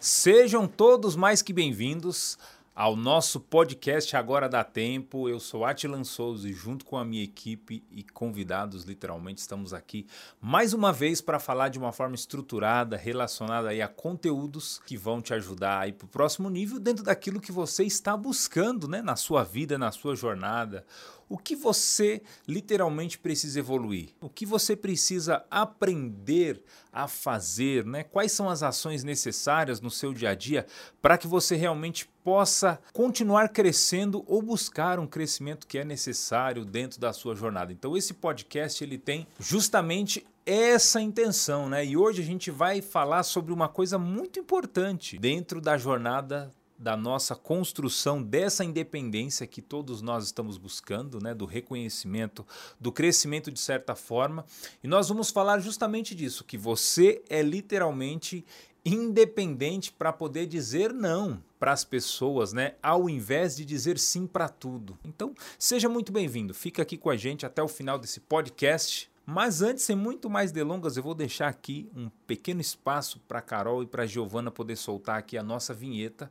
Sejam todos mais que bem-vindos ao nosso podcast Agora Dá Tempo. Eu sou Atilan Souza e junto com a minha equipe e convidados, literalmente, estamos aqui mais uma vez para falar de uma forma estruturada, relacionada aí a conteúdos que vão te ajudar aí para o próximo nível dentro daquilo que você está buscando né, na sua vida, na sua jornada o que você literalmente precisa evoluir, o que você precisa aprender a fazer, né? Quais são as ações necessárias no seu dia a dia para que você realmente possa continuar crescendo ou buscar um crescimento que é necessário dentro da sua jornada. Então esse podcast ele tem justamente essa intenção, né? E hoje a gente vai falar sobre uma coisa muito importante dentro da jornada da nossa construção dessa independência que todos nós estamos buscando, né, do reconhecimento, do crescimento de certa forma. E nós vamos falar justamente disso, que você é literalmente independente para poder dizer não para as pessoas, né, ao invés de dizer sim para tudo. Então, seja muito bem-vindo. Fica aqui com a gente até o final desse podcast. Mas antes, sem muito mais delongas, eu vou deixar aqui um pequeno espaço para Carol e para Giovana poder soltar aqui a nossa vinheta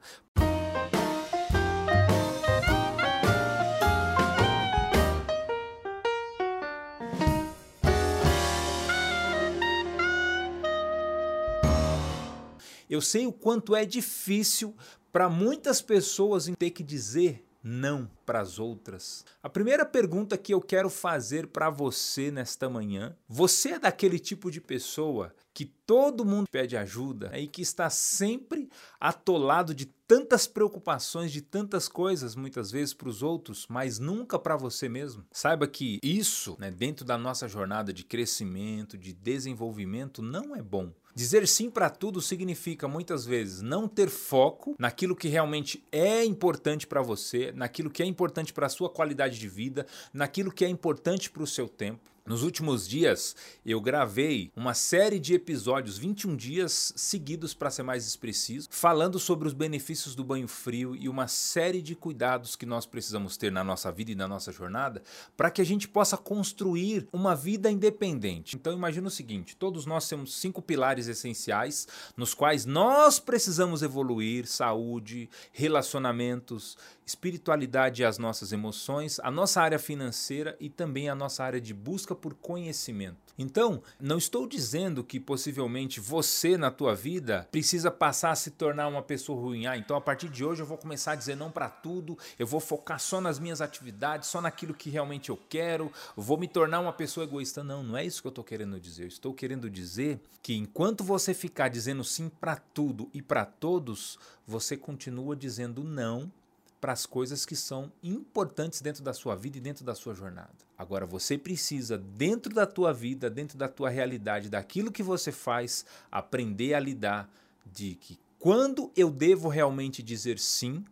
Eu sei o quanto é difícil para muitas pessoas ter que dizer não para as outras. A primeira pergunta que eu quero fazer para você nesta manhã: você é daquele tipo de pessoa que todo mundo pede ajuda e que está sempre atolado de tantas preocupações, de tantas coisas, muitas vezes para os outros, mas nunca para você mesmo? Saiba que isso, né, dentro da nossa jornada de crescimento, de desenvolvimento, não é bom. Dizer sim para tudo significa muitas vezes não ter foco naquilo que realmente é importante para você, naquilo que é importante para a sua qualidade de vida, naquilo que é importante para o seu tempo. Nos últimos dias, eu gravei uma série de episódios, 21 dias seguidos para ser mais expressivo, falando sobre os benefícios do banho frio e uma série de cuidados que nós precisamos ter na nossa vida e na nossa jornada para que a gente possa construir uma vida independente. Então imagina o seguinte, todos nós temos cinco pilares essenciais nos quais nós precisamos evoluir: saúde, relacionamentos, espiritualidade e as nossas emoções, a nossa área financeira e também a nossa área de busca por conhecimento. Então, não estou dizendo que possivelmente você na tua vida precisa passar a se tornar uma pessoa ruim. Ah, então a partir de hoje eu vou começar a dizer não para tudo, eu vou focar só nas minhas atividades, só naquilo que realmente eu quero, vou me tornar uma pessoa egoísta. Não, não é isso que eu estou querendo dizer. Eu estou querendo dizer que enquanto você ficar dizendo sim para tudo e para todos, você continua dizendo não para as coisas que são importantes dentro da sua vida e dentro da sua jornada. Agora você precisa, dentro da tua vida, dentro da tua realidade, daquilo que você faz, aprender a lidar de que quando eu devo realmente dizer sim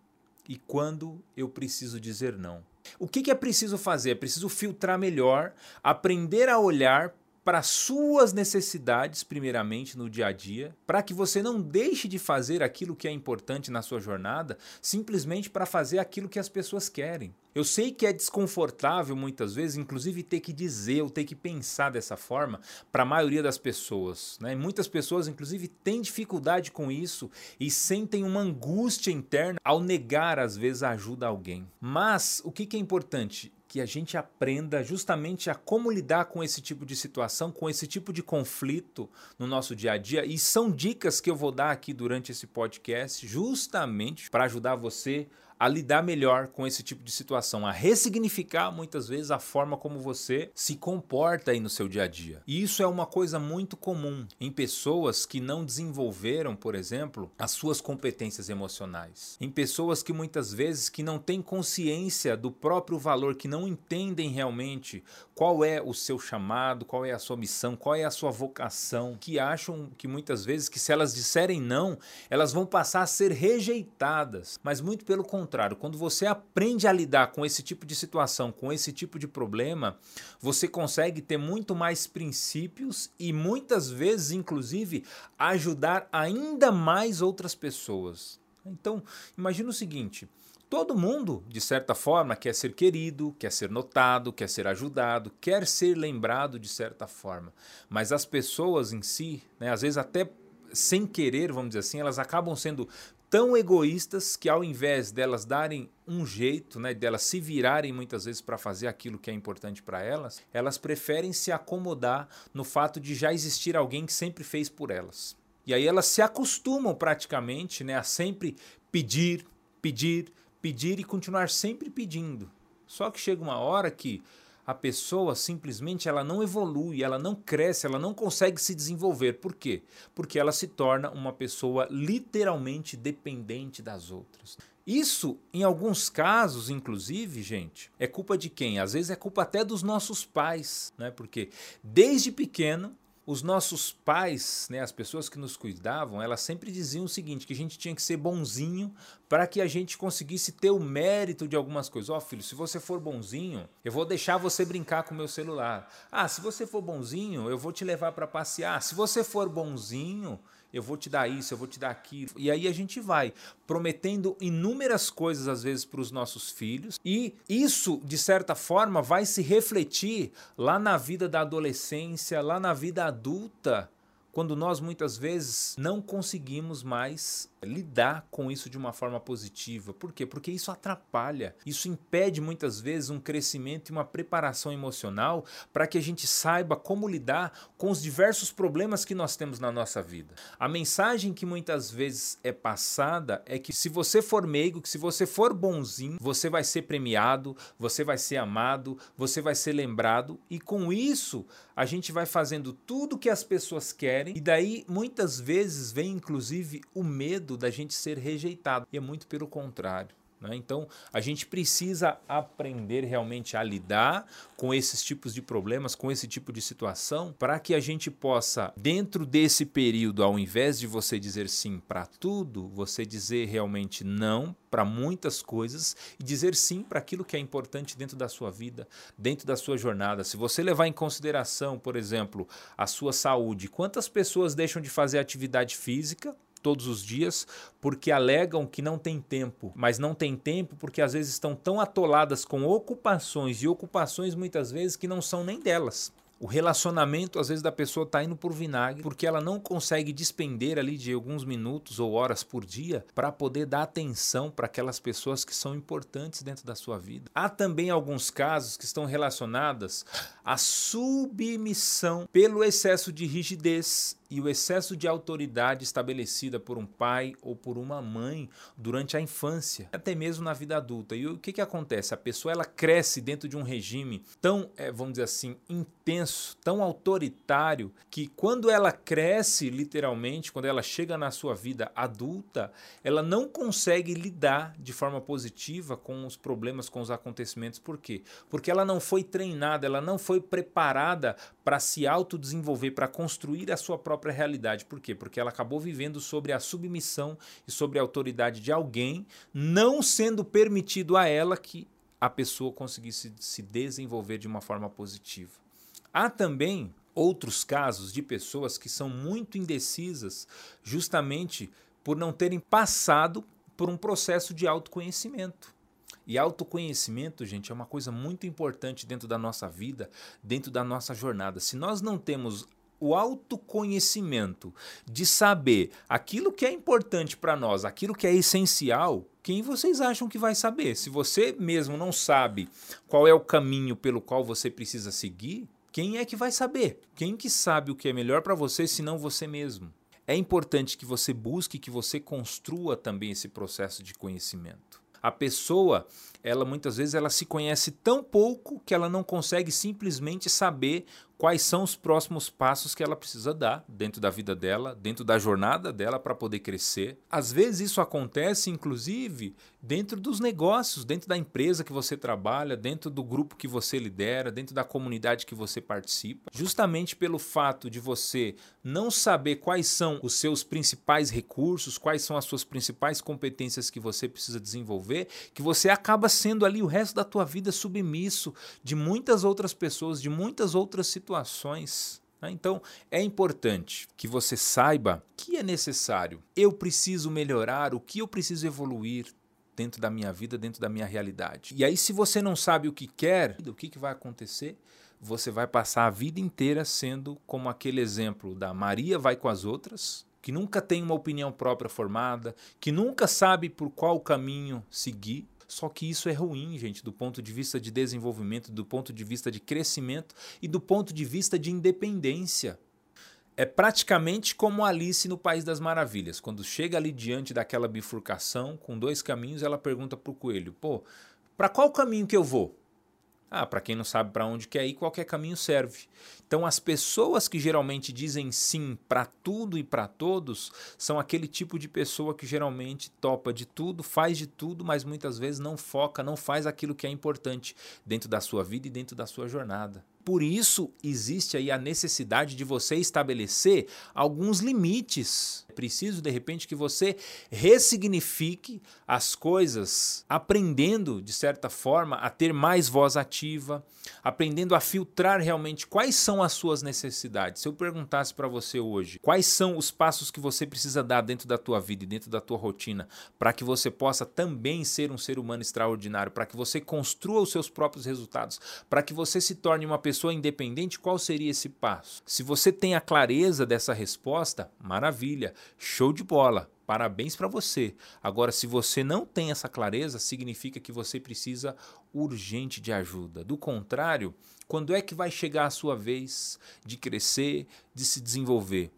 e quando eu preciso dizer não. O que, que é preciso fazer? É preciso filtrar melhor, aprender a olhar para suas necessidades, primeiramente no dia a dia, para que você não deixe de fazer aquilo que é importante na sua jornada, simplesmente para fazer aquilo que as pessoas querem. Eu sei que é desconfortável muitas vezes, inclusive ter que dizer ou ter que pensar dessa forma para a maioria das pessoas. Né? Muitas pessoas, inclusive, têm dificuldade com isso e sentem uma angústia interna ao negar, às vezes, a ajuda a alguém. Mas o que, que é importante? Que a gente aprenda justamente a como lidar com esse tipo de situação, com esse tipo de conflito no nosso dia a dia. E são dicas que eu vou dar aqui durante esse podcast, justamente para ajudar você a lidar melhor com esse tipo de situação, a ressignificar muitas vezes a forma como você se comporta aí no seu dia a dia. E isso é uma coisa muito comum em pessoas que não desenvolveram, por exemplo, as suas competências emocionais. Em pessoas que muitas vezes que não têm consciência do próprio valor, que não entendem realmente qual é o seu chamado, qual é a sua missão, qual é a sua vocação, que acham que muitas vezes que se elas disserem não, elas vão passar a ser rejeitadas. Mas muito pelo contrário, contrário, quando você aprende a lidar com esse tipo de situação, com esse tipo de problema, você consegue ter muito mais princípios e muitas vezes, inclusive, ajudar ainda mais outras pessoas. Então, imagina o seguinte: Todo mundo, de certa forma, quer ser querido, quer ser notado, quer ser ajudado, quer ser lembrado de certa forma. Mas as pessoas em si, né, às vezes até sem querer, vamos dizer assim, elas acabam sendo tão egoístas que ao invés delas darem um jeito, né, delas se virarem muitas vezes para fazer aquilo que é importante para elas, elas preferem se acomodar no fato de já existir alguém que sempre fez por elas. E aí elas se acostumam praticamente, né, a sempre pedir, pedir, pedir e continuar sempre pedindo. Só que chega uma hora que a pessoa simplesmente ela não evolui, ela não cresce, ela não consegue se desenvolver. Por quê? Porque ela se torna uma pessoa literalmente dependente das outras. Isso, em alguns casos, inclusive, gente, é culpa de quem? Às vezes é culpa até dos nossos pais, né? Porque desde pequeno os nossos pais, né, as pessoas que nos cuidavam, elas sempre diziam o seguinte, que a gente tinha que ser bonzinho para que a gente conseguisse ter o mérito de algumas coisas. Ó, oh, filho, se você for bonzinho, eu vou deixar você brincar com o meu celular. Ah, se você for bonzinho, eu vou te levar para passear. Se você for bonzinho, eu vou te dar isso, eu vou te dar aquilo. E aí a gente vai prometendo inúmeras coisas às vezes para os nossos filhos, e isso de certa forma vai se refletir lá na vida da adolescência, lá na vida adulta quando nós muitas vezes não conseguimos mais lidar com isso de uma forma positiva. Por quê? Porque isso atrapalha, isso impede muitas vezes um crescimento e uma preparação emocional para que a gente saiba como lidar com os diversos problemas que nós temos na nossa vida. A mensagem que muitas vezes é passada é que se você for meigo, que se você for bonzinho, você vai ser premiado, você vai ser amado, você vai ser lembrado e com isso a gente vai fazendo tudo que as pessoas querem e daí muitas vezes vem inclusive o medo da gente ser rejeitado. E é muito pelo contrário. Né? Então, a gente precisa aprender realmente a lidar com esses tipos de problemas, com esse tipo de situação, para que a gente possa, dentro desse período, ao invés de você dizer sim para tudo, você dizer realmente não para muitas coisas e dizer sim para aquilo que é importante dentro da sua vida, dentro da sua jornada. Se você levar em consideração, por exemplo, a sua saúde, quantas pessoas deixam de fazer atividade física todos os dias porque alegam que não tem tempo, mas não tem tempo porque às vezes estão tão atoladas com ocupações e ocupações muitas vezes que não são nem delas. O relacionamento, às vezes, da pessoa está indo por vinagre porque ela não consegue despender ali de alguns minutos ou horas por dia para poder dar atenção para aquelas pessoas que são importantes dentro da sua vida. Há também alguns casos que estão relacionados à submissão pelo excesso de rigidez e o excesso de autoridade estabelecida por um pai ou por uma mãe durante a infância, até mesmo na vida adulta. E o que, que acontece? A pessoa ela cresce dentro de um regime tão, é, vamos dizer assim, intenso, tão autoritário, que quando ela cresce, literalmente, quando ela chega na sua vida adulta, ela não consegue lidar de forma positiva com os problemas, com os acontecimentos. Por quê? Porque ela não foi treinada, ela não foi preparada para se autodesenvolver, para construir a sua própria própria realidade. Por quê? Porque ela acabou vivendo sobre a submissão e sobre a autoridade de alguém, não sendo permitido a ela que a pessoa conseguisse se desenvolver de uma forma positiva. Há também outros casos de pessoas que são muito indecisas justamente por não terem passado por um processo de autoconhecimento. E autoconhecimento, gente, é uma coisa muito importante dentro da nossa vida, dentro da nossa jornada. Se nós não temos o autoconhecimento de saber aquilo que é importante para nós, aquilo que é essencial, quem vocês acham que vai saber? Se você mesmo não sabe qual é o caminho pelo qual você precisa seguir, quem é que vai saber? Quem que sabe o que é melhor para você senão você mesmo? É importante que você busque, que você construa também esse processo de conhecimento. A pessoa, ela muitas vezes ela se conhece tão pouco que ela não consegue simplesmente saber quais são os próximos passos que ela precisa dar dentro da vida dela, dentro da jornada dela para poder crescer. Às vezes isso acontece, inclusive, dentro dos negócios, dentro da empresa que você trabalha, dentro do grupo que você lidera, dentro da comunidade que você participa. Justamente pelo fato de você não saber quais são os seus principais recursos, quais são as suas principais competências que você precisa desenvolver, que você acaba sendo ali o resto da tua vida submisso de muitas outras pessoas, de muitas outras situações situações. Né? Então, é importante que você saiba que é necessário. Eu preciso melhorar, o que eu preciso evoluir dentro da minha vida, dentro da minha realidade. E aí, se você não sabe o que quer, o que, que vai acontecer? Você vai passar a vida inteira sendo como aquele exemplo da Maria vai com as outras, que nunca tem uma opinião própria formada, que nunca sabe por qual caminho seguir. Só que isso é ruim, gente, do ponto de vista de desenvolvimento, do ponto de vista de crescimento e do ponto de vista de independência. É praticamente como Alice no País das Maravilhas. Quando chega ali diante daquela bifurcação, com dois caminhos, ela pergunta para o coelho: pô, para qual caminho que eu vou? Ah, para quem não sabe para onde quer ir, qualquer caminho serve. Então, as pessoas que geralmente dizem sim para tudo e para todos são aquele tipo de pessoa que geralmente topa de tudo, faz de tudo, mas muitas vezes não foca, não faz aquilo que é importante dentro da sua vida e dentro da sua jornada. Por isso existe aí a necessidade de você estabelecer alguns limites. É preciso de repente que você ressignifique as coisas, aprendendo de certa forma a ter mais voz ativa, aprendendo a filtrar realmente quais são as suas necessidades. Se eu perguntasse para você hoje, quais são os passos que você precisa dar dentro da tua vida e dentro da tua rotina para que você possa também ser um ser humano extraordinário, para que você construa os seus próprios resultados, para que você se torne uma pessoa pessoa independente, qual seria esse passo? Se você tem a clareza dessa resposta, maravilha, show de bola. Parabéns para você. Agora, se você não tem essa clareza, significa que você precisa urgente de ajuda. Do contrário, quando é que vai chegar a sua vez de crescer, de se desenvolver?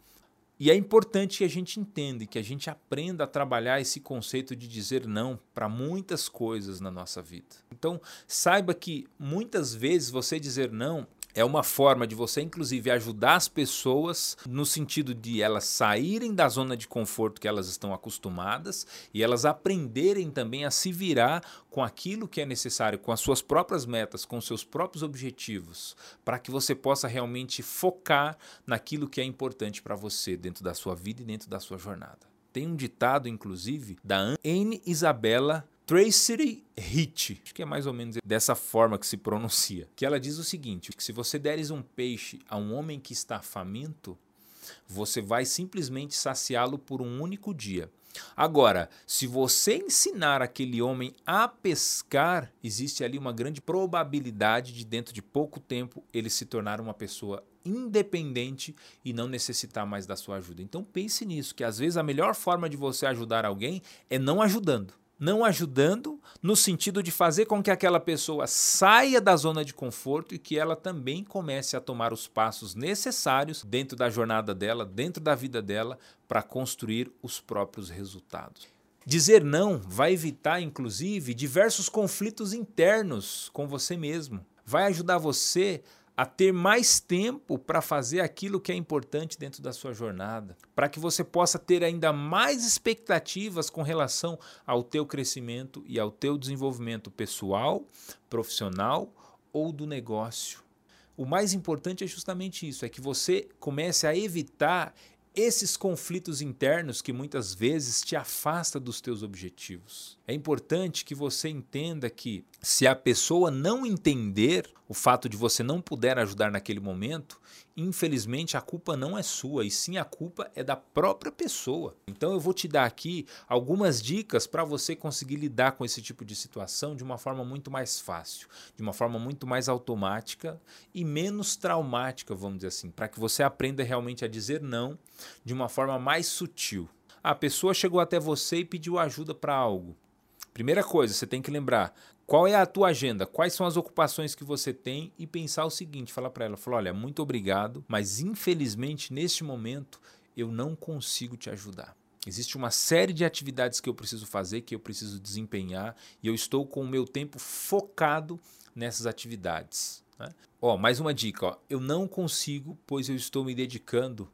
E é importante que a gente entenda, que a gente aprenda a trabalhar esse conceito de dizer não para muitas coisas na nossa vida. Então, saiba que muitas vezes você dizer não é uma forma de você, inclusive, ajudar as pessoas no sentido de elas saírem da zona de conforto que elas estão acostumadas e elas aprenderem também a se virar com aquilo que é necessário, com as suas próprias metas, com seus próprios objetivos, para que você possa realmente focar naquilo que é importante para você dentro da sua vida e dentro da sua jornada. Tem um ditado, inclusive, da Anne Isabella Tracy Hit, acho que é mais ou menos dessa forma que se pronuncia, que ela diz o seguinte: que se você deres um peixe a um homem que está faminto, você vai simplesmente saciá-lo por um único dia. Agora, se você ensinar aquele homem a pescar, existe ali uma grande probabilidade de dentro de pouco tempo ele se tornar uma pessoa independente e não necessitar mais da sua ajuda. Então pense nisso, que às vezes a melhor forma de você ajudar alguém é não ajudando não ajudando no sentido de fazer com que aquela pessoa saia da zona de conforto e que ela também comece a tomar os passos necessários dentro da jornada dela, dentro da vida dela, para construir os próprios resultados. Dizer não vai evitar, inclusive, diversos conflitos internos com você mesmo. Vai ajudar você a ter mais tempo para fazer aquilo que é importante dentro da sua jornada, para que você possa ter ainda mais expectativas com relação ao teu crescimento e ao teu desenvolvimento pessoal, profissional ou do negócio. O mais importante é justamente isso, é que você comece a evitar esses conflitos internos que muitas vezes te afasta dos teus objetivos. É importante que você entenda que se a pessoa não entender o fato de você não puder ajudar naquele momento, infelizmente a culpa não é sua, e sim a culpa é da própria pessoa. Então eu vou te dar aqui algumas dicas para você conseguir lidar com esse tipo de situação de uma forma muito mais fácil, de uma forma muito mais automática e menos traumática, vamos dizer assim, para que você aprenda realmente a dizer não de uma forma mais sutil. A pessoa chegou até você e pediu ajuda para algo. Primeira coisa, você tem que lembrar qual é a tua agenda, quais são as ocupações que você tem e pensar o seguinte, falar para ela, falar, olha, muito obrigado, mas infelizmente neste momento eu não consigo te ajudar. Existe uma série de atividades que eu preciso fazer, que eu preciso desempenhar, e eu estou com o meu tempo focado nessas atividades. Né? Ó, mais uma dica: ó, eu não consigo, pois eu estou me dedicando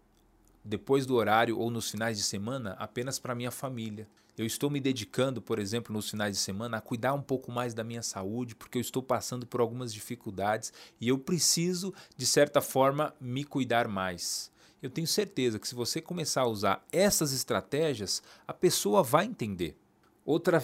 depois do horário ou nos finais de semana apenas para minha família. Eu estou me dedicando, por exemplo, nos finais de semana a cuidar um pouco mais da minha saúde, porque eu estou passando por algumas dificuldades e eu preciso, de certa forma, me cuidar mais. Eu tenho certeza que se você começar a usar essas estratégias, a pessoa vai entender. Outra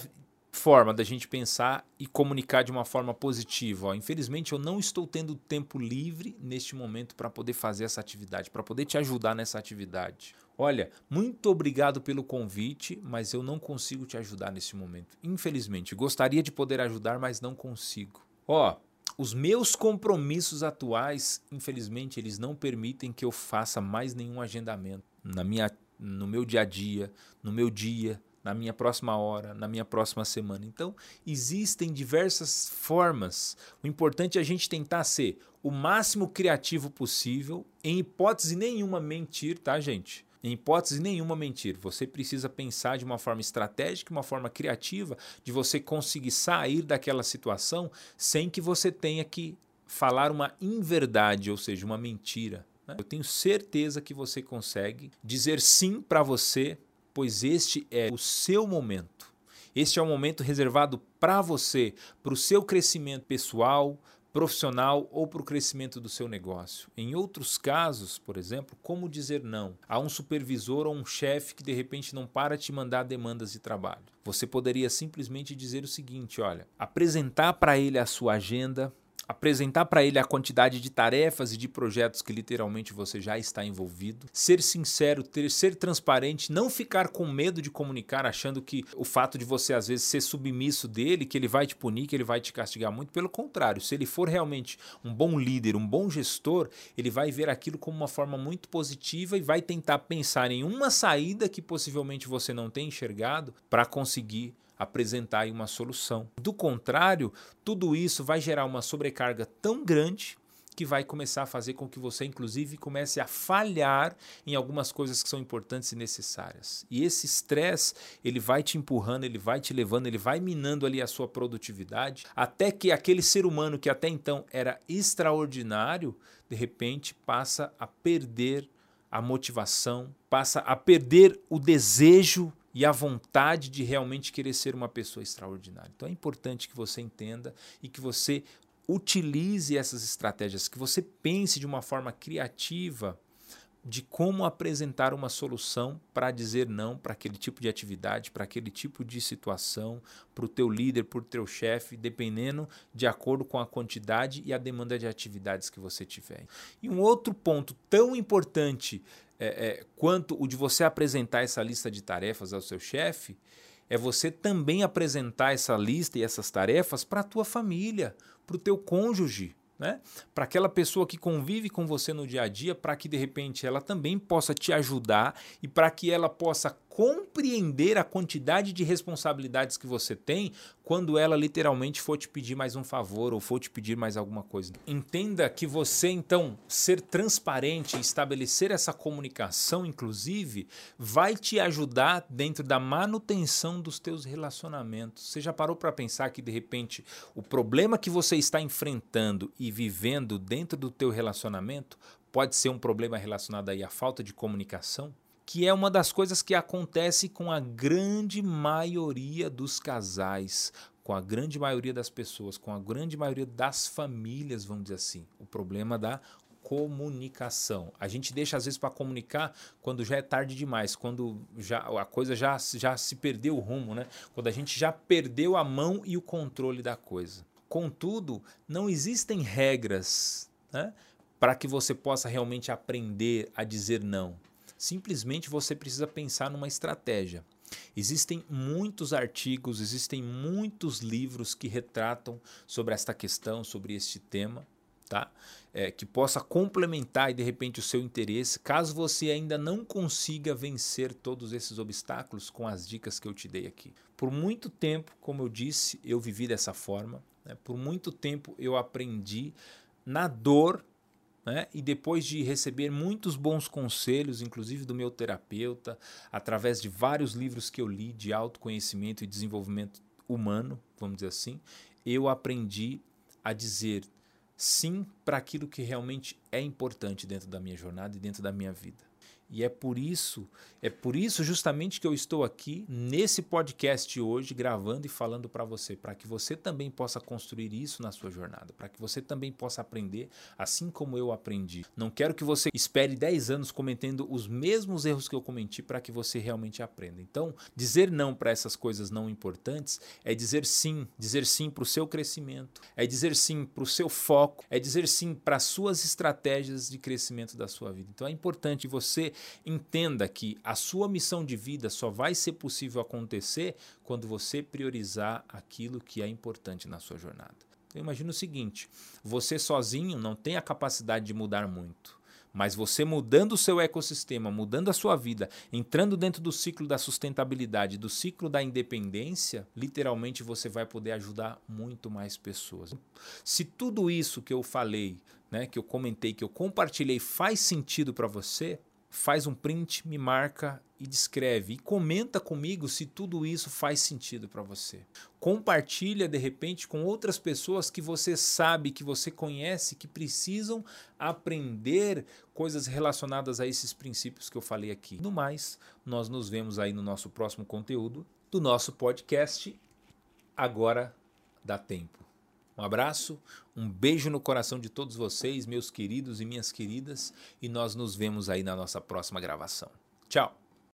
forma da gente pensar e comunicar de uma forma positiva. Ó, infelizmente, eu não estou tendo tempo livre neste momento para poder fazer essa atividade, para poder te ajudar nessa atividade. Olha, muito obrigado pelo convite, mas eu não consigo te ajudar nesse momento. Infelizmente, gostaria de poder ajudar, mas não consigo. Ó, os meus compromissos atuais, infelizmente, eles não permitem que eu faça mais nenhum agendamento. Na minha no meu dia a dia, no meu dia, na minha próxima hora, na minha próxima semana. Então, existem diversas formas. O importante é a gente tentar ser o máximo criativo possível, em hipótese nenhuma mentir, tá, gente? Em hipótese nenhuma mentir. Você precisa pensar de uma forma estratégica, uma forma criativa, de você conseguir sair daquela situação sem que você tenha que falar uma inverdade, ou seja, uma mentira. Né? Eu tenho certeza que você consegue dizer sim para você, pois este é o seu momento. Este é o momento reservado para você, para o seu crescimento pessoal, profissional ou para o crescimento do seu negócio. Em outros casos, por exemplo, como dizer não a um supervisor ou um chefe que de repente não para te mandar demandas de trabalho? Você poderia simplesmente dizer o seguinte: olha, apresentar para ele a sua agenda, apresentar para ele a quantidade de tarefas e de projetos que literalmente você já está envolvido, ser sincero, ter, ser transparente, não ficar com medo de comunicar, achando que o fato de você às vezes ser submisso dele, que ele vai te punir, que ele vai te castigar muito, pelo contrário, se ele for realmente um bom líder, um bom gestor, ele vai ver aquilo como uma forma muito positiva e vai tentar pensar em uma saída que possivelmente você não tenha enxergado para conseguir apresentar uma solução. Do contrário, tudo isso vai gerar uma sobrecarga tão grande que vai começar a fazer com que você, inclusive, comece a falhar em algumas coisas que são importantes e necessárias. E esse estresse, ele vai te empurrando, ele vai te levando, ele vai minando ali a sua produtividade, até que aquele ser humano que até então era extraordinário, de repente passa a perder a motivação, passa a perder o desejo e a vontade de realmente querer ser uma pessoa extraordinária. Então é importante que você entenda e que você utilize essas estratégias, que você pense de uma forma criativa de como apresentar uma solução para dizer não para aquele tipo de atividade, para aquele tipo de situação, para o teu líder, para o teu chefe, dependendo de acordo com a quantidade e a demanda de atividades que você tiver. E um outro ponto tão importante é, é, quanto o de você apresentar essa lista de tarefas ao seu chefe, é você também apresentar essa lista e essas tarefas para a tua família, para o teu cônjuge, né? Para aquela pessoa que convive com você no dia a dia, para que de repente ela também possa te ajudar e para que ela possa compreender a quantidade de responsabilidades que você tem quando ela literalmente for te pedir mais um favor ou for te pedir mais alguma coisa. Entenda que você então ser transparente e estabelecer essa comunicação inclusive vai te ajudar dentro da manutenção dos teus relacionamentos. Você já parou para pensar que de repente o problema que você está enfrentando e vivendo dentro do teu relacionamento pode ser um problema relacionado aí à falta de comunicação? Que é uma das coisas que acontece com a grande maioria dos casais, com a grande maioria das pessoas, com a grande maioria das famílias, vamos dizer assim. O problema da comunicação. A gente deixa às vezes para comunicar quando já é tarde demais, quando já a coisa já, já se perdeu o rumo, né? Quando a gente já perdeu a mão e o controle da coisa. Contudo, não existem regras, né? Para que você possa realmente aprender a dizer não. Simplesmente você precisa pensar numa estratégia. Existem muitos artigos, existem muitos livros que retratam sobre esta questão, sobre este tema, tá? É, que possa complementar e de repente o seu interesse, caso você ainda não consiga vencer todos esses obstáculos com as dicas que eu te dei aqui. Por muito tempo, como eu disse, eu vivi dessa forma. Né? Por muito tempo eu aprendi na dor né? E depois de receber muitos bons conselhos, inclusive do meu terapeuta, através de vários livros que eu li de autoconhecimento e desenvolvimento humano, vamos dizer assim, eu aprendi a dizer sim para aquilo que realmente é importante dentro da minha jornada e dentro da minha vida. E é por isso, é por isso justamente que eu estou aqui nesse podcast hoje gravando e falando para você, para que você também possa construir isso na sua jornada, para que você também possa aprender assim como eu aprendi. Não quero que você espere 10 anos cometendo os mesmos erros que eu cometi para que você realmente aprenda. Então, dizer não para essas coisas não importantes é dizer sim, dizer sim para o seu crescimento, é dizer sim para o seu foco, é dizer sim para as suas estratégias de crescimento da sua vida. Então é importante você entenda que a sua missão de vida só vai ser possível acontecer quando você priorizar aquilo que é importante na sua jornada. Então, imagina o seguinte: você sozinho não tem a capacidade de mudar muito, Mas você mudando o seu ecossistema, mudando a sua vida, entrando dentro do ciclo da sustentabilidade, do ciclo da independência, literalmente você vai poder ajudar muito mais pessoas. Se tudo isso que eu falei, né, que eu comentei, que eu compartilhei faz sentido para você, faz um print, me marca e descreve e comenta comigo se tudo isso faz sentido para você. Compartilha de repente com outras pessoas que você sabe, que você conhece, que precisam aprender coisas relacionadas a esses princípios que eu falei aqui. No mais, nós nos vemos aí no nosso próximo conteúdo do nosso podcast Agora dá tempo. Um abraço, um beijo no coração de todos vocês, meus queridos e minhas queridas, e nós nos vemos aí na nossa próxima gravação. Tchau!